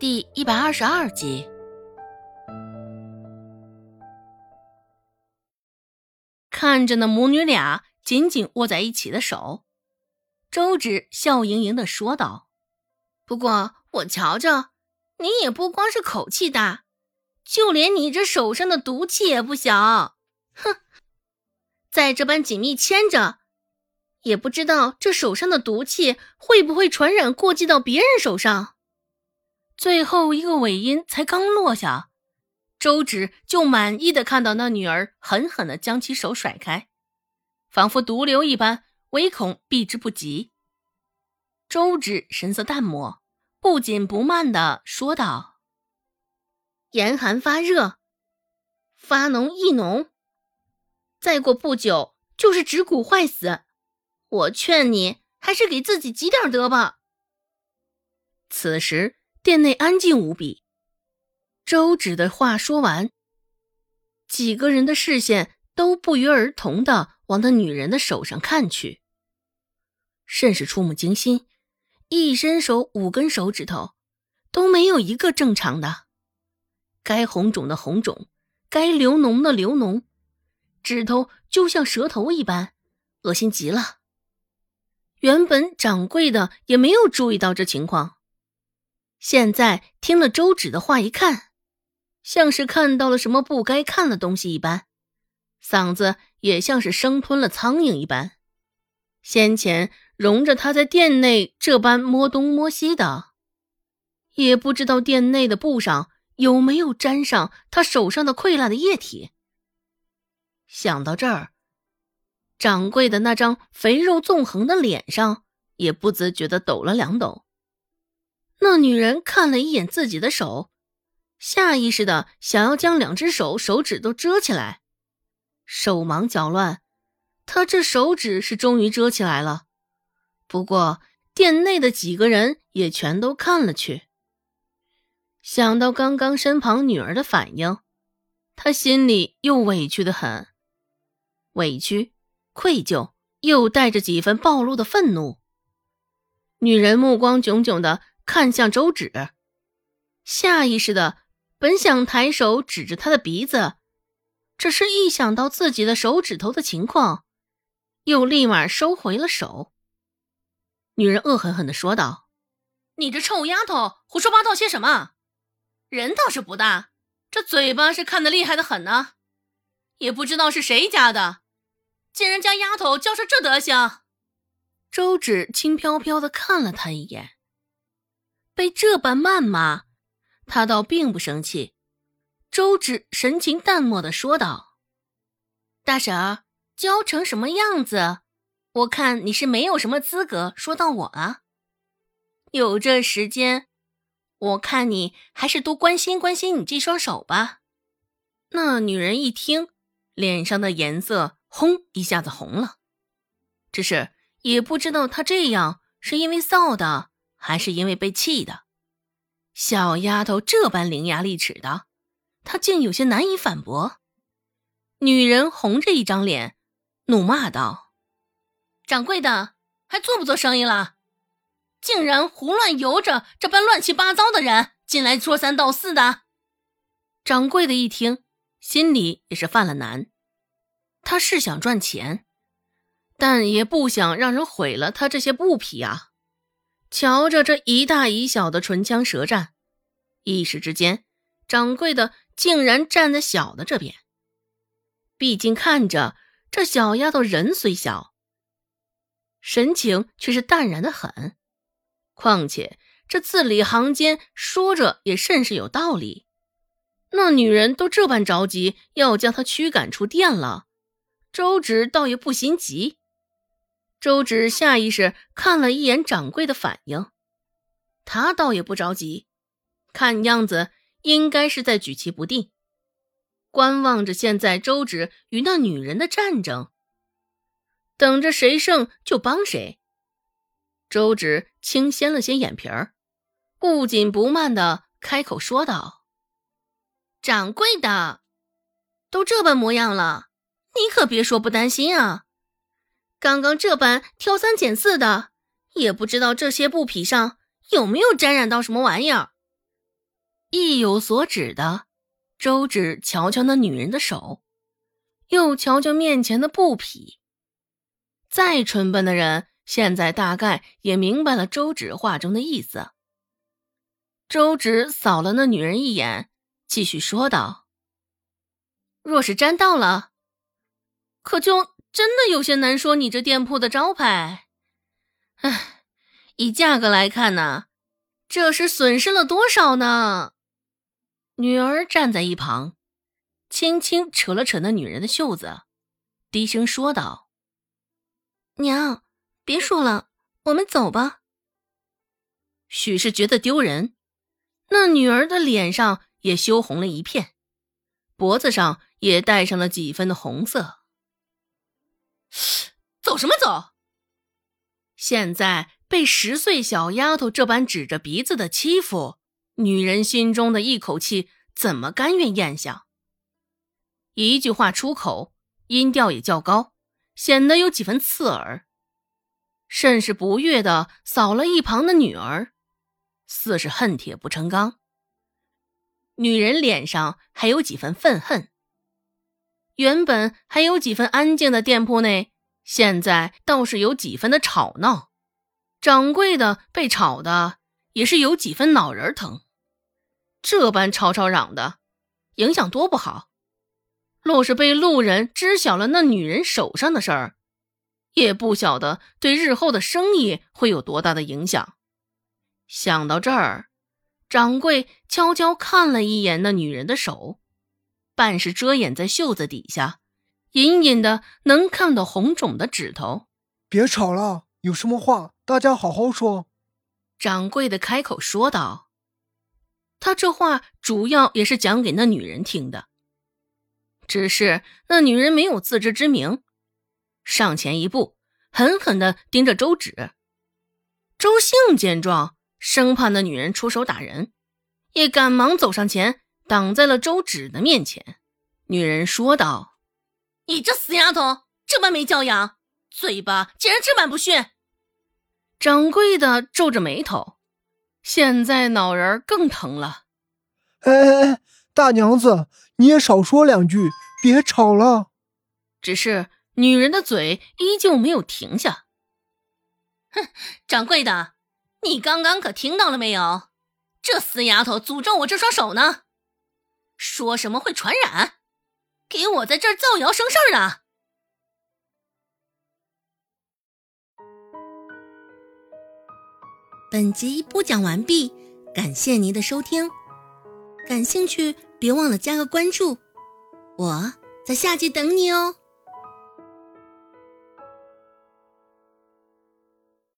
第一百二十二集，看着那母女俩紧紧握在一起的手，周芷笑盈盈的说道：“不过我瞧着，你也不光是口气大，就连你这手上的毒气也不小。哼，在这般紧密牵着，也不知道这手上的毒气会不会传染过继到别人手上。”最后一个尾音才刚落下，周芷就满意的看到那女儿狠狠的将其手甩开，仿佛毒瘤一般，唯恐避之不及。周芷神色淡漠，不紧不慢的说道：“严寒发热，发脓易脓，再过不久就是指骨坏死。我劝你还是给自己积点德吧。”此时。店内安静无比。周芷的话说完，几个人的视线都不约而同的往那女人的手上看去，甚是触目惊心。一伸手，五根手指头都没有一个正常的，该红肿的红肿，该流脓的流脓，指头就像蛇头一般，恶心极了。原本掌柜的也没有注意到这情况。现在听了周芷的话，一看，像是看到了什么不该看的东西一般，嗓子也像是生吞了苍蝇一般。先前容着他在店内这般摸东摸西的，也不知道店内的布上有没有沾上他手上的溃烂的液体。想到这儿，掌柜的那张肥肉纵横的脸上也不自觉的抖了两抖。那女人看了一眼自己的手，下意识的想要将两只手手指都遮起来，手忙脚乱，她这手指是终于遮起来了。不过店内的几个人也全都看了去。想到刚刚身旁女儿的反应，他心里又委屈的很，委屈、愧疚，又带着几分暴露的愤怒。女人目光炯炯的。看向周芷，下意识的本想抬手指着他的鼻子，只是一想到自己的手指头的情况，又立马收回了手。女人恶狠狠的说道：“你这臭丫头，胡说八道些什么？人倒是不大，这嘴巴是看得厉害的很呢。也不知道是谁家的，竟然将丫头教成这德行。”周芷轻飘飘的看了他一眼。被这般谩骂，他倒并不生气。周芷神情淡漠的说道：“大婶儿，教成什么样子？我看你是没有什么资格说到我啊。有这时间，我看你还是多关心关心你这双手吧。”那女人一听，脸上的颜色轰一下子红了，只是也不知道她这样是因为臊的。还是因为被气的，小丫头这般伶牙俐齿的，她竟有些难以反驳。女人红着一张脸，怒骂道：“掌柜的，还做不做生意了？竟然胡乱由着这般乱七八糟的人进来说三道四的！”掌柜的一听，心里也是犯了难。他是想赚钱，但也不想让人毁了他这些布匹啊。瞧着这一大一小的唇枪舌战，一时之间，掌柜的竟然站在小的这边。毕竟看着这小丫头人虽小，神情却是淡然的很。况且这字里行间说着也甚是有道理。那女人都这般着急要将她驱赶出店了，周芷倒也不心急。周芷下意识看了一眼掌柜的反应，他倒也不着急，看样子应该是在举棋不定，观望着现在周芷与那女人的战争，等着谁胜就帮谁。周芷轻掀了掀眼皮儿，不紧不慢的开口说道：“掌柜的，都这般模样了，你可别说不担心啊。”刚刚这般挑三拣四的，也不知道这些布匹上有没有沾染到什么玩意儿。意有所指的，周芷瞧瞧那女人的手，又瞧瞧面前的布匹。再蠢笨的人，现在大概也明白了周芷话中的意思。周芷扫了那女人一眼，继续说道：“若是沾到了，可就真的有些难说你这店铺的招牌。唉，以价格来看呢，这是损失了多少呢？”女儿站在一旁，轻轻扯了扯那女人的袖子，低声说道。娘，别说了，我们走吧。许是觉得丢人，那女儿的脸上也羞红了一片，脖子上也带上了几分的红色。走什么走？现在被十岁小丫头这般指着鼻子的欺负，女人心中的一口气怎么甘愿咽下？一句话出口，音调也较高。显得有几分刺耳，甚是不悦的扫了一旁的女儿，似是恨铁不成钢。女人脸上还有几分愤恨。原本还有几分安静的店铺内，现在倒是有几分的吵闹。掌柜的被吵的也是有几分脑仁疼，这般吵吵嚷的，影响多不好。若是被路人知晓了那女人手上的事儿，也不晓得对日后的生意会有多大的影响。想到这儿，掌柜悄悄看了一眼那女人的手，半是遮掩在袖子底下，隐隐的能看到红肿的指头。别吵了，有什么话大家好好说。掌柜的开口说道。他这话主要也是讲给那女人听的。只是那女人没有自知之明，上前一步，狠狠的盯着周芷。周兴见状，生怕那女人出手打人，也赶忙走上前，挡在了周芷的面前。女人说道：“你这死丫头，这般没教养，嘴巴竟然这般不逊！”掌柜的皱着眉头，现在脑仁更疼了。哎哎哎，大娘子！你也少说两句，别吵了。只是女人的嘴依旧没有停下。哼，掌柜的，你刚刚可听到了没有？这死丫头诅咒我这双手呢，说什么会传染，给我在这儿造谣生事儿呢。本集播讲完毕，感谢您的收听。感兴趣。别忘了加个关注，我在下集等你哦。